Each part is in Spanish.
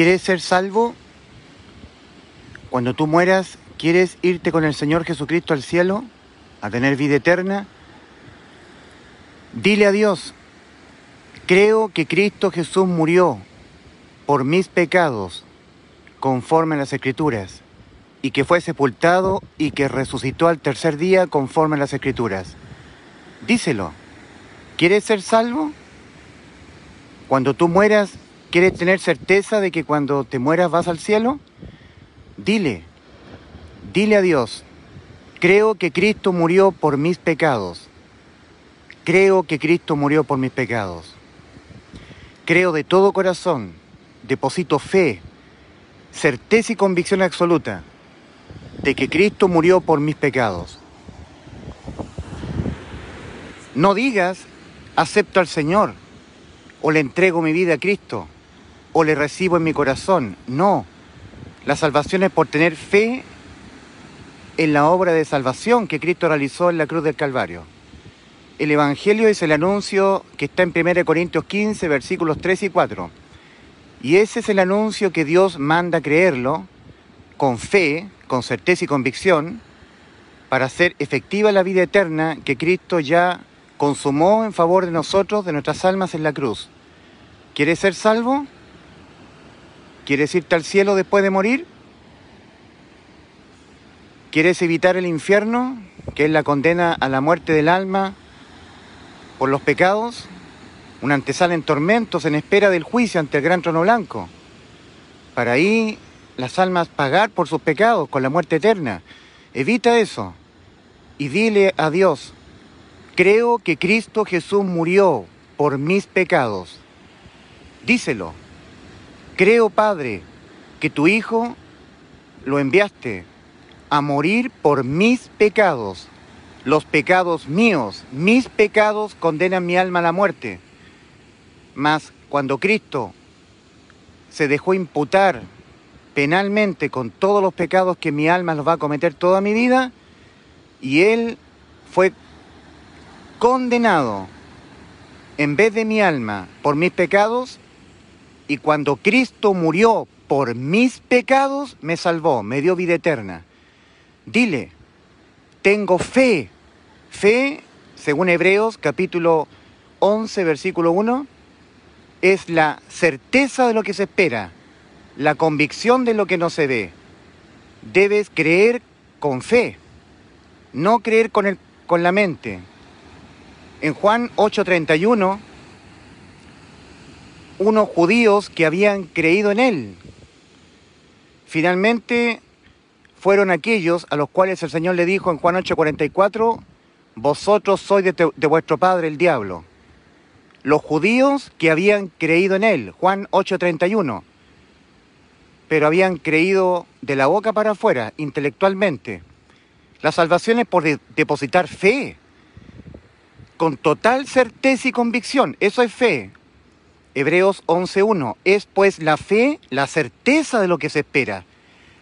¿Quieres ser salvo? Cuando tú mueras, ¿quieres irte con el Señor Jesucristo al cielo? ¿A tener vida eterna? Dile a Dios, creo que Cristo Jesús murió por mis pecados conforme a las Escrituras, y que fue sepultado y que resucitó al tercer día conforme a las Escrituras. Díselo. ¿Quieres ser salvo? Cuando tú mueras, ¿quieres tener certeza de que cuando te mueras vas al cielo? Dile, dile a Dios, creo que Cristo murió por mis pecados. Creo que Cristo murió por mis pecados. Creo de todo corazón, deposito fe, certeza y convicción absoluta de que Cristo murió por mis pecados. No digas, acepto al Señor, o le entrego mi vida a Cristo, o le recibo en mi corazón. No, la salvación es por tener fe en la obra de salvación que Cristo realizó en la cruz del Calvario. El Evangelio es el anuncio que está en 1 Corintios 15, versículos 3 y 4. Y ese es el anuncio que Dios manda creerlo con fe, con certeza y convicción, para hacer efectiva la vida eterna que Cristo ya consumó en favor de nosotros, de nuestras almas en la cruz. ¿Quieres ser salvo? ¿Quieres irte al cielo después de morir? ¿Quieres evitar el infierno, que es la condena a la muerte del alma por los pecados? Una antesala en tormentos en espera del juicio ante el gran trono blanco. Para ahí las almas pagar por sus pecados con la muerte eterna. Evita eso y dile a Dios, creo que Cristo Jesús murió por mis pecados. Díselo. Creo, Padre, que tu Hijo lo enviaste a morir por mis pecados. Los pecados míos, mis pecados condenan mi alma a la muerte. Mas cuando Cristo se dejó imputar penalmente con todos los pecados que mi alma los va a cometer toda mi vida, y Él fue condenado en vez de mi alma por mis pecados y cuando Cristo murió por mis pecados me salvó, me dio vida eterna. Dile, tengo fe, fe, según Hebreos capítulo 11, versículo 1, es la certeza de lo que se espera, la convicción de lo que no se ve. Debes creer con fe, no creer con, el, con la mente, en Juan 8:31, unos judíos que habían creído en él. Finalmente fueron aquellos a los cuales el Señor le dijo en Juan 8:44, vosotros sois de, de, vuestro padre el diablo. Los judíos que habían creído en él, Juan 8:31, pero habían creído de la boca para afuera, intelectualmente. La salvación es por de, depositar fe con total certeza y convicción. Eso es fe. Hebreos 11.1. Es pues la fe, la certeza de lo que se espera,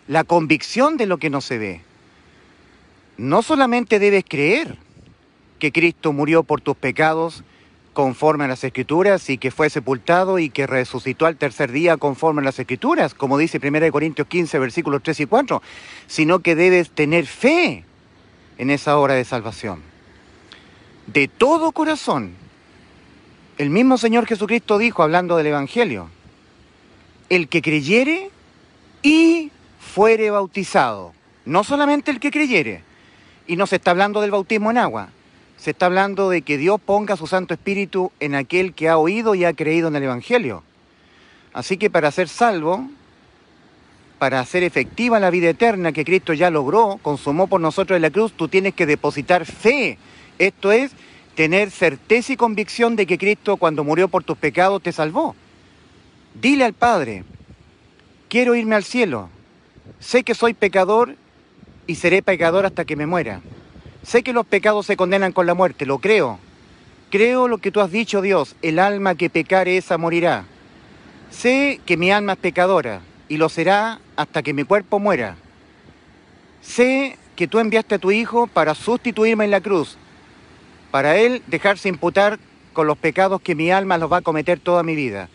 la convicción de lo que no se ve. No solamente debes creer que Cristo murió por tus pecados conforme a las Escrituras y que fue sepultado y que resucitó al tercer día conforme a las Escrituras, como dice 1 Corintios 15, versículos 3 y 4, sino que debes tener fe en esa obra de salvación de todo corazón. El mismo Señor Jesucristo dijo, hablando del Evangelio, el que creyere y fuere bautizado. No solamente el que creyere. Y no se está hablando del bautismo en agua. Se está hablando de que Dios ponga su Santo Espíritu en aquel que ha oído y ha creído en el Evangelio. Así que para ser salvo, para hacer efectiva la vida eterna que Cristo ya logró, consumó por nosotros en la cruz, tú tienes que depositar fe esto es tener certeza y convicción de que Cristo cuando murió por tus pecados te salvó. Dile al Padre, quiero irme al cielo. Sé que soy pecador y seré pecador hasta que me muera. Sé que los pecados se condenan con la muerte, lo creo. Creo lo que tú has dicho, Dios, el alma que pecare esa morirá. Sé que mi alma es pecadora y lo será hasta que mi cuerpo muera. Sé que tú enviaste a tu Hijo para sustituirme en la cruz para Él dejarse imputar con los pecados que mi alma los va a cometer toda mi vida.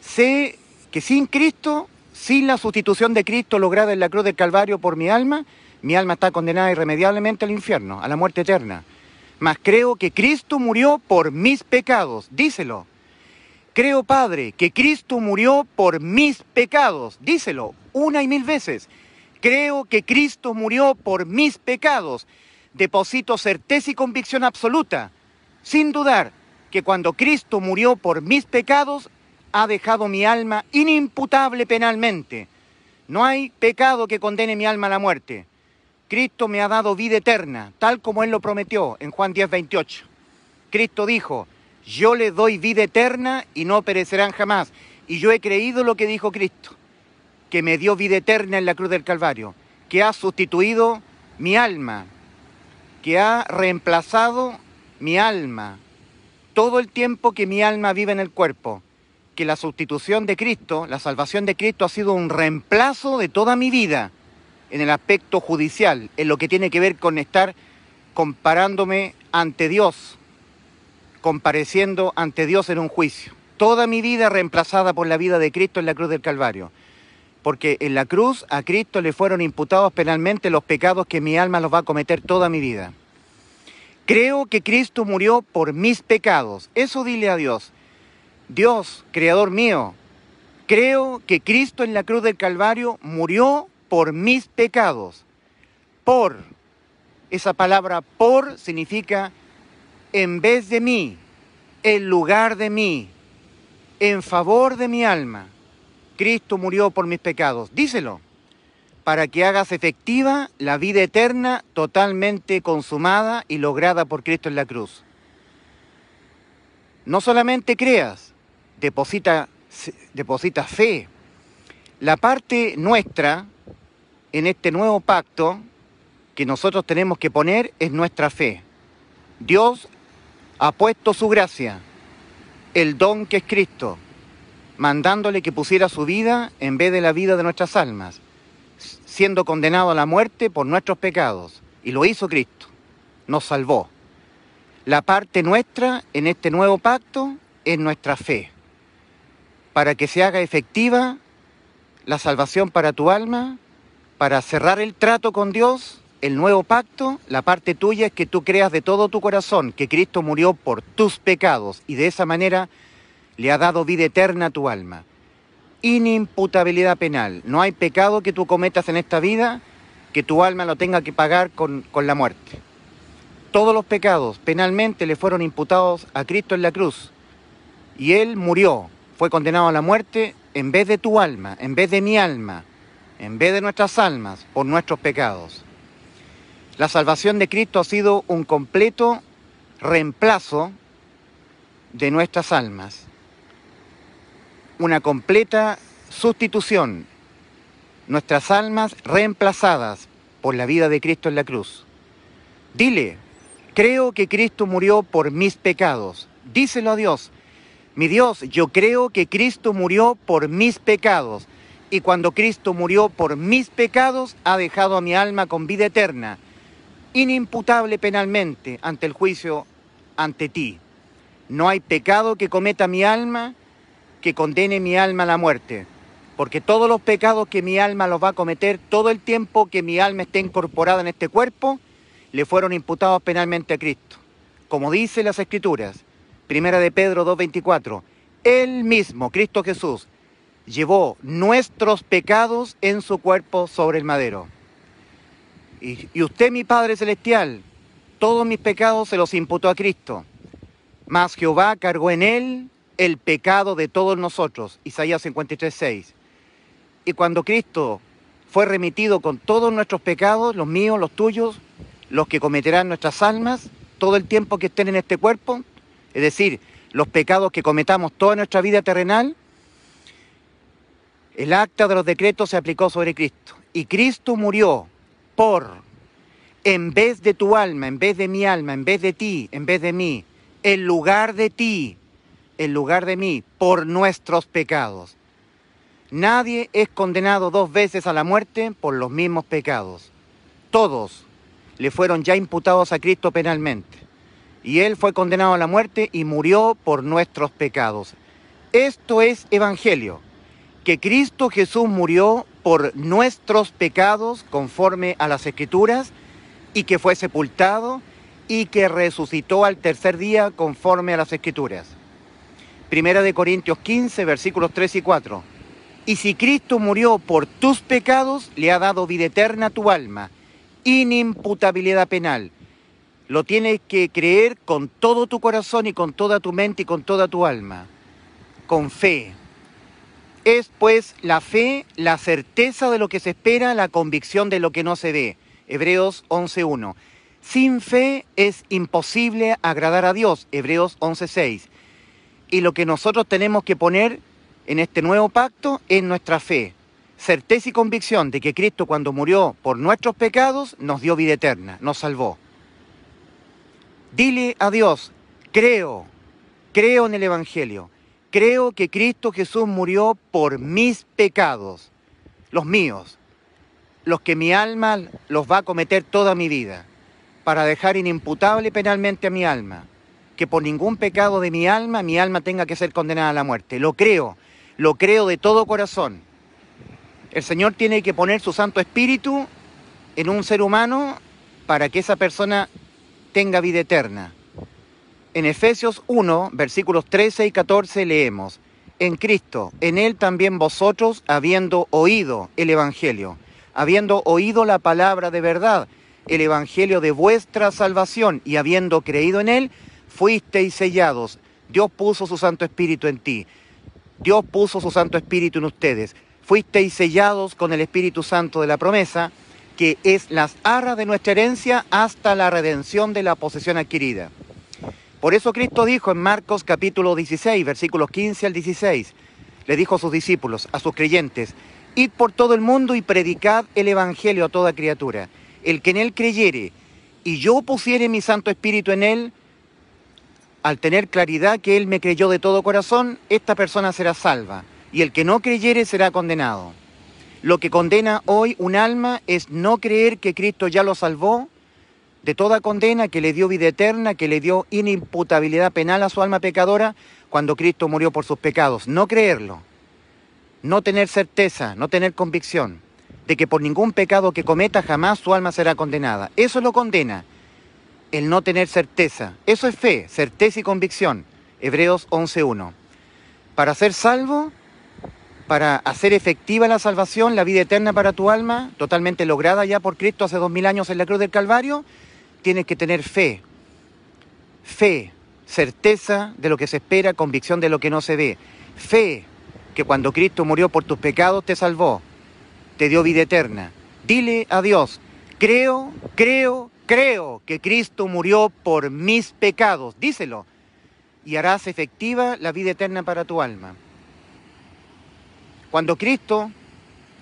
Sé que sin Cristo sin la sustitución de Cristo lograda en la cruz del Calvario por mi alma, mi alma está condenada irremediablemente al infierno, a la muerte eterna. Mas creo que Cristo murió por mis pecados, díselo. Creo, Padre, que Cristo murió por mis pecados, díselo una y mil veces. Creo que Cristo murió por mis pecados. Deposito certeza y convicción absoluta, sin dudar, que cuando Cristo murió por mis pecados, ha dejado mi alma inimputable penalmente. No hay pecado que condene mi alma a la muerte. Cristo me ha dado vida eterna, tal como Él lo prometió en Juan 10, 28. Cristo dijo, yo le doy vida eterna y no perecerán jamás. Y yo he creído lo que dijo Cristo, que me dio vida eterna en la cruz del Calvario, que ha sustituido mi alma, que ha reemplazado mi alma, todo el tiempo que mi alma vive en el cuerpo, que la sustitución de Cristo, la salvación de Cristo ha sido un reemplazo de toda mi vida en el aspecto judicial, en lo que tiene que ver con estar comparándome ante Dios, compareciendo ante Dios en un juicio. Toda mi vida reemplazada por la vida de Cristo en la cruz del Calvario. Porque en la cruz a Cristo le fueron imputados penalmente los pecados que mi alma los va a cometer toda mi vida. Creo que Cristo murió por mis pecados. Eso dile a Dios. Dios, creador mío, creo que Cristo en la cruz del Calvario murió por mis pecados. Por. Esa palabra por significa en vez de mí, en lugar de mí, en favor de mi alma. Cristo murió por mis pecados. Díselo, para que hagas efectiva la vida eterna totalmente consumada y lograda por Cristo en la cruz. No solamente creas, deposita, deposita fe. La parte nuestra en este nuevo pacto que nosotros tenemos que poner es nuestra fe. Dios ha puesto su gracia, el don que es Cristo, mandándole que pusiera su vida en vez de la vida de nuestras almas, siendo condenado a la muerte por nuestros pecados. Y lo hizo Cristo, nos salvó. La parte nuestra en este nuevo pacto es nuestra fe, para que se haga efectiva la salvación para tu alma, para cerrar el trato con Dios el nuevo pacto, la parte tuya es que tú creas de todo tu corazón que Cristo murió por tus pecados y de esa manera le ha dado vida eterna a tu alma. Inimputabilidad penal. No hay pecado que tú cometas en esta vida que tu alma lo tenga que pagar con, con la muerte. Todos los pecados penalmente le fueron imputados a Cristo en la cruz y Él murió, fue condenado a la muerte en vez de tu alma, en vez de mi alma, en vez de nuestras almas, por nuestros pecados. La salvación de Cristo ha sido un completo reemplazo de nuestras almas, una completa sustitución, nuestras almas reemplazadas por la vida de Cristo en la cruz. Dile, creo que Cristo murió por mis pecados. Díselo a Dios, mi Dios, yo creo que Cristo murió por mis pecados. Y cuando Cristo murió por mis pecados, ha dejado a mi alma con vida eterna inimputable penalmente ante el juicio ante ti. No hay pecado que cometa mi alma que condene mi alma a la muerte, porque todos los pecados que mi alma los va a cometer todo el tiempo que mi alma esté incorporada en este cuerpo, le fueron imputados penalmente a Cristo. Como dice las Escrituras, Primera de Pedro 2.24, Él mismo, Cristo Jesús, llevó nuestros pecados en su cuerpo sobre el madero. Y, usted, mi Padre Celestial, todos mis pecados se los imputó a Cristo. Mas Jehová cargó en él el pecado de todos nosotros. Isaías 53, 6. Y cuando Cristo fue remitido con todos nuestros pecados, los míos, los tuyos, los que cometerán nuestras almas, todo el tiempo que estén en este cuerpo, es decir, los pecados que cometamos toda nuestra vida terrenal, el acta de los decretos se aplicó sobre Cristo. Y Cristo murió por, en vez de tu alma, en vez de mi alma, en vez de ti, en vez de mí, en lugar de ti, en lugar de mí, por nuestros pecados. Nadie es condenado dos veces a la muerte por los mismos pecados. Todos le fueron ya imputados a Cristo penalmente. Y Él fue condenado a la muerte y murió por nuestros pecados. Esto es Evangelio. que Cristo Jesús murió por nuestros pecados conforme a las escrituras y que fue sepultado y que resucitó al tercer día conforme a las escrituras. Primera de Corintios 15, versículos 3 y 4. Y si Cristo murió por tus pecados, le ha dado vida eterna a tu alma, inimputabilidad penal. Lo tienes que creer con todo tu corazón y con toda tu mente y con toda tu alma, con fe. Es pues la fe, la certeza de lo que se espera, la convicción de lo que no se ve. Hebreos 11.1. Sin fe es imposible agradar a Dios. Hebreos 11.6. Y lo que nosotros tenemos que poner en este nuevo pacto es nuestra fe. Certeza y convicción de que Cristo cuando murió por nuestros pecados nos dio vida eterna, nos salvó. Dile a Dios, creo, creo en el Evangelio Creo que Cristo Jesús murió por mis pecados, los míos, los que mi alma los va a cometer toda mi vida, para dejar inimputable penalmente a mi alma, que por ningún pecado de mi alma mi alma tenga que ser condenada a la muerte. Lo creo, lo creo de todo corazón. El Señor tiene que poner su Santo Espíritu en un ser humano para que esa persona tenga vida eterna. En Efesios 1, versículos 13 y 14 leemos, en Cristo, en Él también vosotros, habiendo oído el Evangelio, habiendo oído la palabra de verdad, el Evangelio de vuestra salvación, y habiendo creído en Él, fuisteis sellados. Dios puso su Santo Espíritu en ti. Dios puso su Santo Espíritu en ustedes. Fuisteis sellados con el Espíritu Santo de la promesa, que es las arras de nuestra herencia hasta la redención de la posesión adquirida. Por eso Cristo dijo en Marcos capítulo 16, versículos 15 al 16, le dijo a sus discípulos, a sus creyentes, id por todo el mundo y predicad el Evangelio a toda criatura. El que en él creyere y yo pusiere mi Santo Espíritu en él, al tener claridad que él me creyó de todo corazón, esta persona será salva, y el que no creyere será condenado. Lo que condena hoy un alma es no creer que Cristo ya lo salvó, de toda condena, que le dio vida eterna, que le dio inimputabilidad penal a su alma pecadora cuando Cristo murió por sus pecados. No creerlo, no tener certeza, no tener convicción de que por ningún pecado que cometa jamás su alma será condenada. Eso lo condena, el no tener certeza. Eso es fe, certeza y convicción. Hebreos 11.1. Para ser salvo, para hacer efectiva la salvación, la vida eterna para tu alma, totalmente lograda ya por Cristo hace dos mil años en la cruz del Calvario, tienes que tener fe. Fe, certeza de lo que se espera, convicción de lo que no se ve. Fe, que cuando Cristo murió por tus pecados te salvó, te dio vida eterna. Dile a Dios, creo, creo, creo que Cristo murió por mis pecados. Díselo. Y harás efectiva la vida eterna para tu alma. Cuando Cristo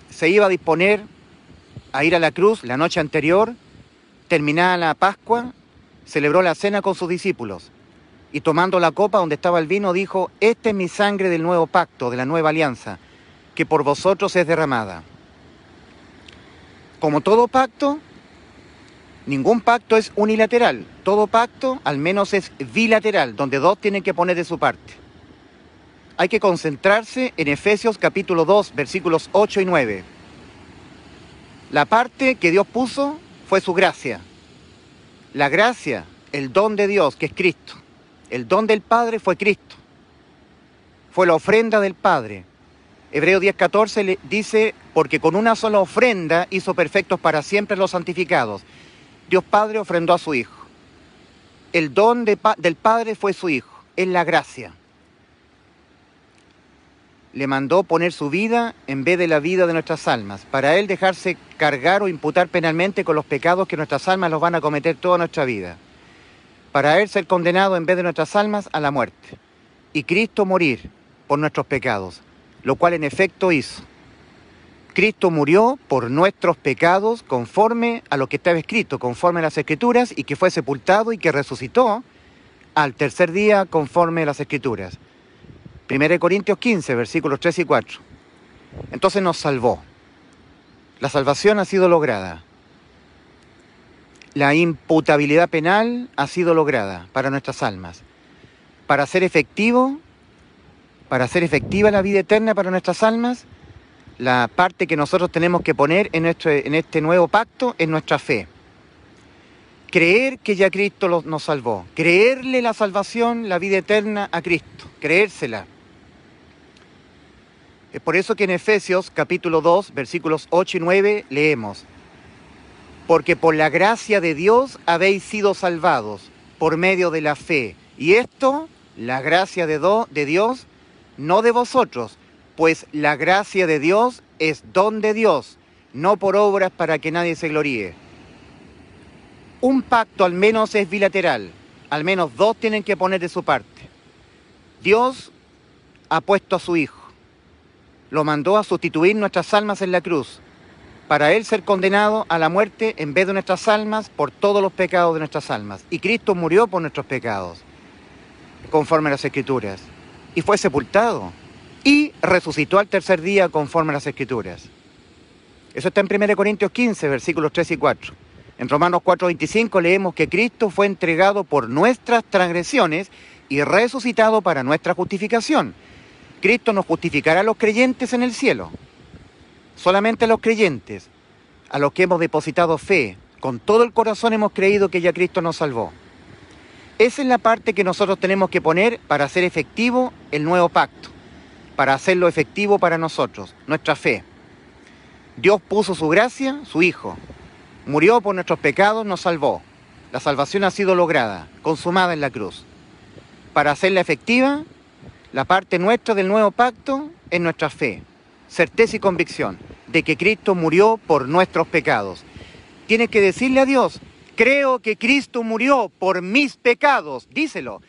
se iba a disponer a ir a la cruz la noche anterior, Terminada la Pascua, celebró la cena con sus discípulos y tomando la copa donde estaba el vino dijo, Esta es mi sangre del nuevo pacto, de la nueva alianza, que por vosotros es derramada. Como todo pacto, ningún pacto es unilateral, todo pacto al menos es bilateral, donde dos tienen que poner de su parte. Hay que concentrarse en Efesios capítulo 2, versículos 8 y 9. La parte que Dios puso fue su gracia. La gracia, el don de Dios, que es Cristo. El don del Padre fue Cristo. Fue la ofrenda del Padre. Hebreo 10:14 le dice, porque con una sola ofrenda hizo perfectos para siempre los santificados. Dios Padre ofrendó a su Hijo. El don del Padre fue su Hijo, es la gracia le mandó poner su vida en vez de la vida de nuestras almas, para Él dejarse cargar o imputar penalmente con los pecados que nuestras almas los van a cometer toda nuestra vida, para Él ser condenado en vez de nuestras almas a la muerte, y Cristo morir por nuestros pecados, lo cual en efecto hizo. Cristo murió por nuestros pecados conforme a lo que estaba escrito, conforme a las escrituras, y que fue sepultado y que resucitó al tercer día conforme a las escrituras. 1 Corintios 15, versículos 3 y 4. Entonces nos salvó. La salvación ha sido lograda. La imputabilidad penal ha sido lograda para nuestras almas. Para ser efectivo, para hacer efectiva la vida eterna para nuestras almas, la parte que nosotros tenemos que poner en, este nuevo pacto es nuestra fe. Creer que ya Cristo nos salvó, creerle la salvación, la vida eterna a Cristo, creérsela. Es por eso que en Efesios capítulo 2, versículos 8 y 9 leemos, porque por la gracia de Dios habéis sido salvados por medio de la fe. Y esto, la gracia de Dios, no de vosotros, pues la gracia de Dios es don de Dios, no por obras para que nadie se gloríe. Un pacto al menos es bilateral, al menos dos tienen que poner de su parte. Dios ha puesto a su Hijo, lo mandó a sustituir nuestras almas en la cruz, para Él ser condenado a la muerte en vez de nuestras almas por todos los pecados de nuestras almas. Y Cristo murió por nuestros pecados, conforme a las Escrituras, y fue sepultado, y resucitó al tercer día conforme a las Escrituras. Eso está en 1 Corintios 15, versículos 3 y 4. En Romanos 4, 25 leemos que Cristo fue entregado por nuestras transgresiones y resucitado para nuestra justificación. Cristo nos justificará a los creyentes en el cielo. Solamente a los creyentes, a los que hemos depositado fe, con todo el corazón hemos creído que ya Cristo nos salvó. Esa es la parte que nosotros tenemos que poner para hacer efectivo el nuevo pacto, para hacerlo efectivo para nosotros, nuestra fe. Dios puso su gracia, su Hijo, murió por nuestros pecados, nos salvó. La salvación ha sido lograda, consumada en la cruz. Para hacerla efectiva, la parte nuestra del nuevo pacto es nuestra fe, certeza y convicción de que Cristo murió por nuestros pecados. Tienes que decirle a Dios, creo que Cristo murió por mis pecados, díselo.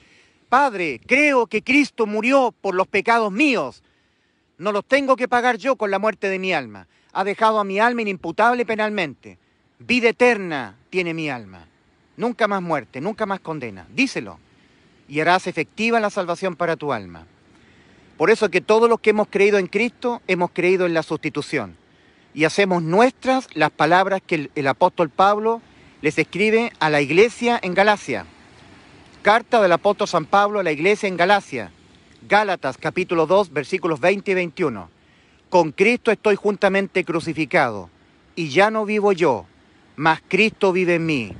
Padre, creo que Cristo murió por los pecados míos. No los tengo que pagar yo con la muerte de mi alma. Ha dejado a mi alma inimputable penalmente. Vida eterna tiene mi alma. Nunca más muerte, nunca más condena. Díselo. Y harás efectiva la salvación para tu alma. Por eso que todos los que hemos creído en Cristo hemos creído en la sustitución y hacemos nuestras las palabras que el, apóstol Pablo les escribe a la iglesia en Galacia. Carta del apóstol San Pablo a la iglesia en Galacia. Gálatas capítulo 2 versículos 20 y 21. Con Cristo estoy juntamente crucificado y ya no vivo yo, mas Cristo vive en mí.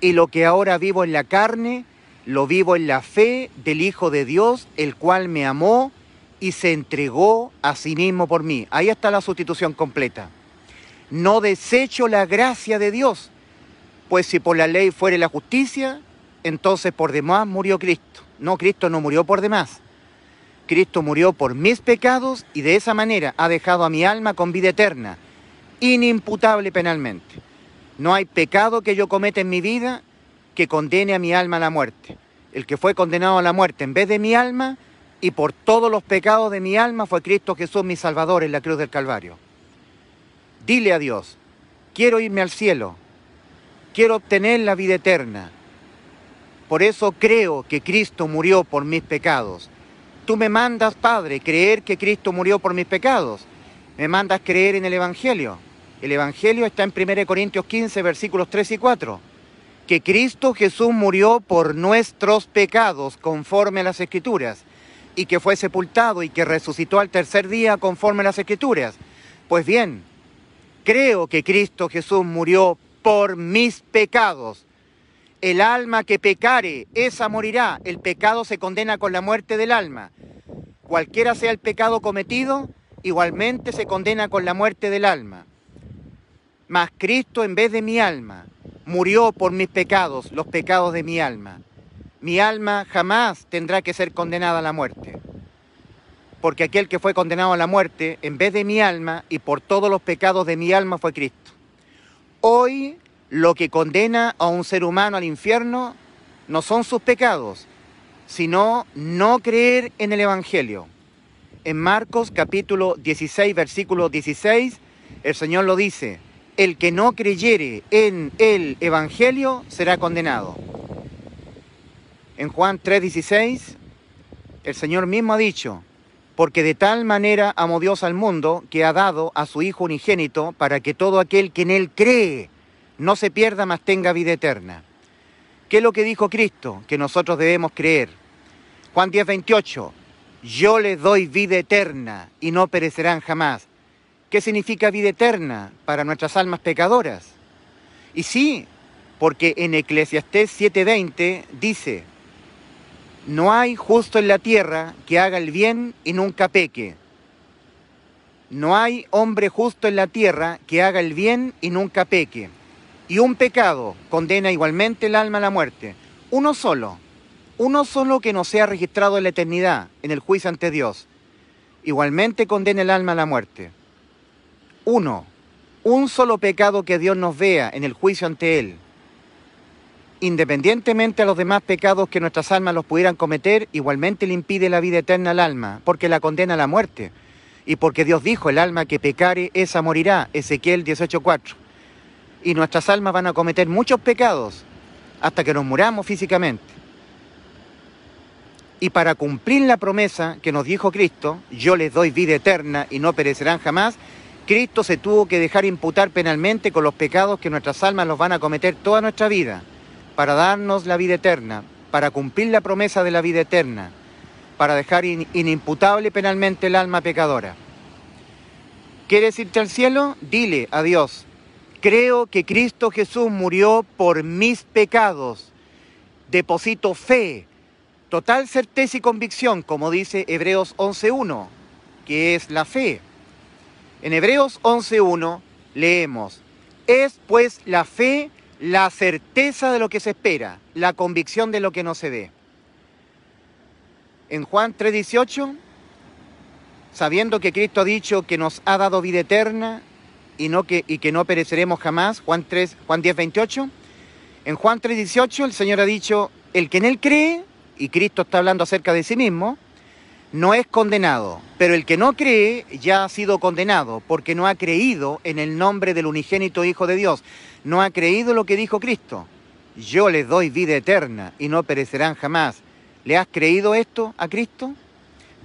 Y lo que ahora vivo en la carne, lo vivo en la fe del Hijo de Dios, el cual me amó y se entregó a sí mismo por mí. Ahí está la sustitución completa. No desecho la gracia de Dios, pues si por la ley fuere la justicia, entonces por demás murió Cristo. No, Cristo no murió por demás. Cristo murió por mis pecados y de esa manera ha dejado a mi alma con vida eterna, inimputable penalmente. No hay pecado que yo cometa en mi vida que condene a mi alma a la muerte. El que fue condenado a la muerte en vez de mi alma y por todos los pecados de mi alma fue Cristo Jesús mi Salvador en la cruz del Calvario. Dile a Dios, quiero irme al cielo, quiero obtener la vida eterna. Por eso creo que Cristo murió por mis pecados. Tú me mandas, Padre, creer que Cristo murió por mis pecados. Me mandas creer en el Evangelio. El Evangelio está en 1 Corintios 15, versículos 3 y 4. Que Cristo Jesús murió por nuestros pecados conforme a las Escrituras y que fue sepultado y que resucitó al tercer día conforme a las escrituras. Pues bien, creo que Cristo Jesús murió por mis pecados. El alma que pecare, esa morirá. El pecado se condena con la muerte del alma. Cualquiera sea el pecado cometido, igualmente se condena con la muerte del alma. Mas Cristo en vez de mi alma murió por mis pecados, los pecados de mi alma mi alma jamás tendrá que ser condenada a la muerte. Porque aquel que fue condenado a la muerte, en vez de mi alma y por todos los pecados de mi alma, fue Cristo. Hoy lo que condena a un ser humano al infierno no son sus pecados, sino no creer en el Evangelio. En Marcos capítulo 16, versículo 16, el Señor lo dice, el que no creyere en el Evangelio será condenado. En Juan 3:16, el Señor mismo ha dicho, porque de tal manera amó Dios al mundo que ha dado a su Hijo unigénito para que todo aquel que en Él cree no se pierda, mas tenga vida eterna. ¿Qué es lo que dijo Cristo? Que nosotros debemos creer. Juan 10:28, yo les doy vida eterna y no perecerán jamás. ¿Qué significa vida eterna para nuestras almas pecadoras? Y sí, porque en Eclesiastés 7:20 dice, no hay justo en la tierra que haga el bien y nunca peque. No hay hombre justo en la tierra que haga el bien y nunca peque. Y un pecado condena igualmente el alma a la muerte. Uno solo, uno solo que no sea registrado en la eternidad, en el juicio ante Dios. Igualmente condena el alma a la muerte. Uno, un solo pecado que Dios nos vea en el juicio ante Él. Independientemente a los demás pecados que nuestras almas los pudieran cometer, igualmente le impide la vida eterna al alma, porque la condena a la muerte. Y porque Dios dijo, el alma que pecare, esa morirá, Ezequiel 18.4. Y nuestras almas van a cometer muchos pecados hasta que nos muramos físicamente. Y para cumplir la promesa que nos dijo Cristo, yo les doy vida eterna y no perecerán jamás, Cristo se tuvo que dejar imputar penalmente con los pecados que nuestras almas los van a cometer toda nuestra vida, para darnos la vida eterna, para cumplir la promesa de la vida eterna, para dejar inimputable penalmente el alma pecadora. ¿Quieres irte al cielo? Dile a Dios, creo que Cristo Jesús murió por mis pecados. Deposito fe, total certeza y convicción, como dice Hebreos 11.1, que es la fe. En Hebreos 11.1 leemos, es pues la fe la certeza de lo que se espera, la convicción de lo que no se ve. En Juan 3.18, sabiendo que Cristo ha dicho que nos ha dado vida eterna y, no que, y que no pereceremos jamás, Juan, 3, Juan 10.28, en Juan 3.18 el Señor ha dicho, el que en Él cree, y Cristo está hablando acerca de sí mismo, no es condenado, pero el que no cree ya ha sido condenado, porque no ha creído en el nombre del unigénito Hijo de Dios, no ha creído lo que dijo Cristo. Yo les doy vida eterna y no perecerán jamás. ¿Le has creído esto a Cristo?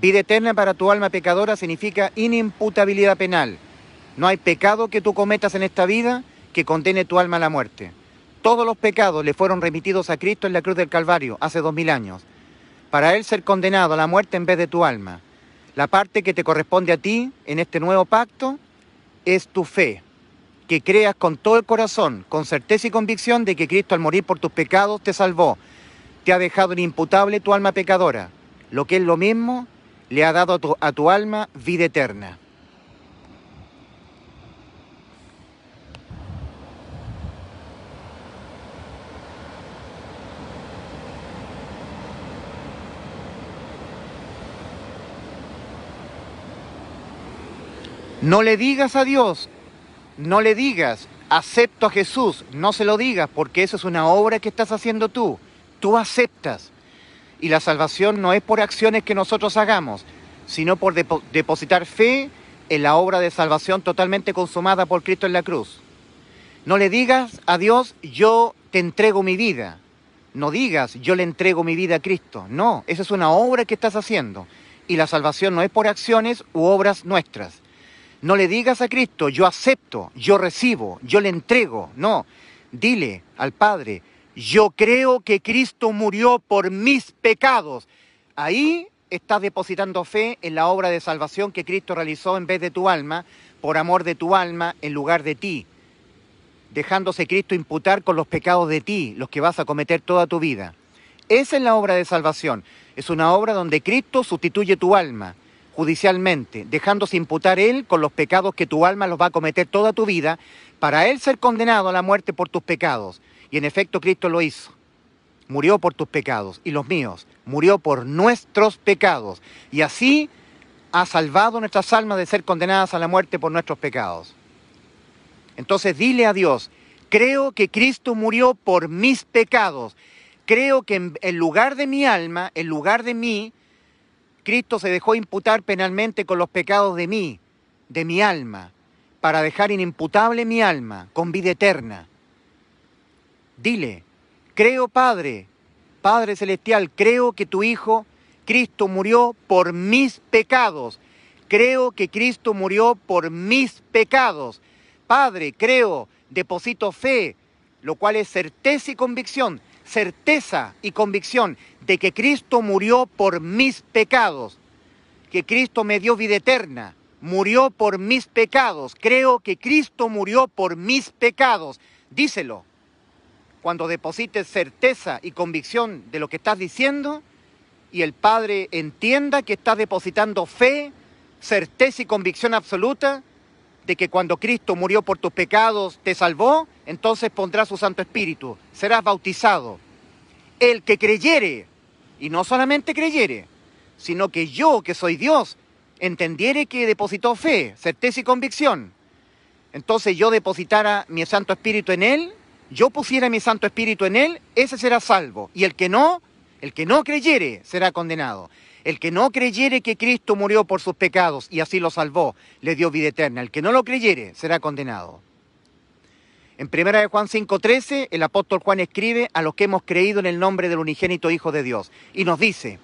Vida eterna para tu alma pecadora significa inimputabilidad penal. No hay pecado que tú cometas en esta vida que condene tu alma a la muerte. Todos los pecados le fueron remitidos a Cristo en la cruz del Calvario hace dos mil años para él ser condenado a la muerte en vez de tu alma. La parte que te corresponde a ti en este nuevo pacto es tu fe, que creas con todo el corazón, con certeza y convicción de que Cristo al morir por tus pecados te salvó, te ha dejado inimputable tu alma pecadora, lo que es lo mismo, le ha dado a tu, a tu alma vida eterna. No le digas a Dios, no le digas, acepto a Jesús, no se lo digas, porque eso es una obra que estás haciendo tú. Tú aceptas. Y la salvación no es por acciones que nosotros hagamos, sino por depositar fe en la obra de salvación totalmente consumada por Cristo en la cruz. No le digas a Dios, yo te entrego mi vida. No digas, yo le entrego mi vida a Cristo. No, esa es una obra que estás haciendo. Y la salvación no es por acciones u obras nuestras. No le digas a Cristo, yo acepto, yo recibo, yo le entrego. No, dile al Padre, yo creo que Cristo murió por mis pecados. Ahí estás depositando fe en la obra de salvación que Cristo realizó en vez de tu alma, por amor de tu alma, en lugar de ti, dejándose Cristo imputar con los pecados de ti, los que vas a cometer toda tu vida. Esa es la obra de salvación. Es una obra donde Cristo sustituye tu alma judicialmente, dejándose imputar él con los pecados que tu alma los va a cometer toda tu vida, para él ser condenado a la muerte por tus pecados. Y en efecto Cristo lo hizo. Murió por tus pecados y los míos. Murió por nuestros pecados. Y así ha salvado nuestras almas de ser condenadas a la muerte por nuestros pecados. Entonces dile a Dios, creo que Cristo murió por mis pecados. Creo que en lugar de mi alma, en lugar de mí, Cristo se dejó imputar penalmente con los pecados de mí, de mi alma, para dejar inimputable mi alma con vida eterna. Dile, creo Padre, Padre Celestial, creo que tu Hijo, Cristo, murió por mis pecados. Creo que Cristo murió por mis pecados. Padre, creo, deposito fe, lo cual es certeza y convicción, certeza y convicción de que Cristo murió por mis pecados. que Cristo me dio vida eterna, murió por mis pecados, creo que Cristo murió por mis pecados, díselo. Cuando deposites certeza y convicción de lo que estás diciendo y el Padre entienda que estás depositando fe, certeza y convicción absoluta de que cuando Cristo murió por tus pecados te salvó, entonces pondrá su Santo Espíritu, serás bautizado. El que creyere, y no solamente creyere, sino que yo, que soy Dios, entendiere que depositó fe, certeza y convicción, entonces yo depositara mi Santo Espíritu en él, yo pusiera mi Santo Espíritu en él, ese será salvo. Y el que no, el que no creyere, será condenado. El que no creyere que Cristo murió por sus pecados y así lo salvó, le dio vida eterna. El que no lo creyere, será condenado. En 1 Juan 5:13, el apóstol Juan escribe a los que hemos creído en el nombre del unigénito Hijo de Dios. Y nos dice,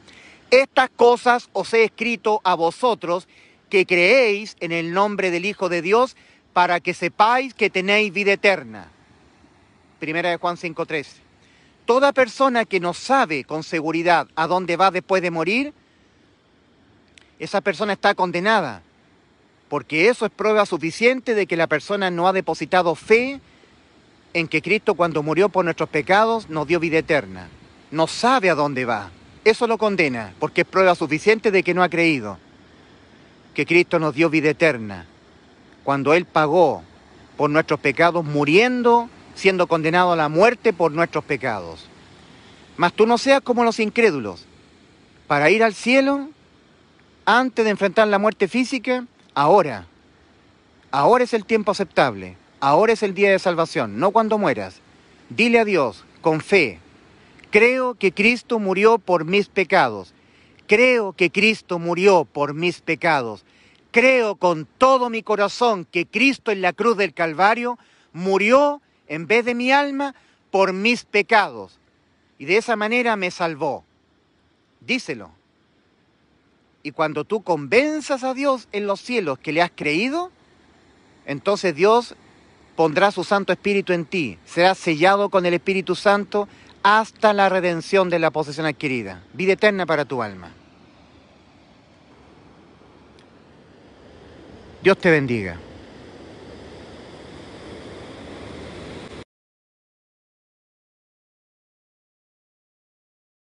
estas cosas os he escrito a vosotros que creéis en el nombre del Hijo de Dios para que sepáis que tenéis vida eterna. Primera de Juan 5.13. Toda persona que no sabe con seguridad a dónde va después de morir, esa persona está condenada, porque eso es prueba suficiente de que la persona no ha depositado fe en que Cristo cuando murió por nuestros pecados nos dio vida eterna. No sabe a dónde va. Eso lo condena, porque es prueba suficiente de que no ha creído que Cristo nos dio vida eterna, cuando Él pagó por nuestros pecados, muriendo, siendo condenado a la muerte por nuestros pecados. Mas tú no seas como los incrédulos. Para ir al cielo, antes de enfrentar la muerte física, ahora. Ahora es el tiempo aceptable. Ahora es el día de salvación, no cuando mueras. Dile a Dios, con fe, Creo que Cristo murió por mis pecados. Creo que Cristo murió por mis pecados. Creo con todo mi corazón que Cristo en la cruz del Calvario murió en vez de mi alma por mis pecados. Y de esa manera me salvó. Díselo. Y cuando tú convenzas a Dios en los cielos que le has creído, entonces Dios pondrá su Santo Espíritu en ti. Serás sellado con el Espíritu Santo hasta la redención de la posesión adquirida, vida eterna para tu alma. Dios te bendiga.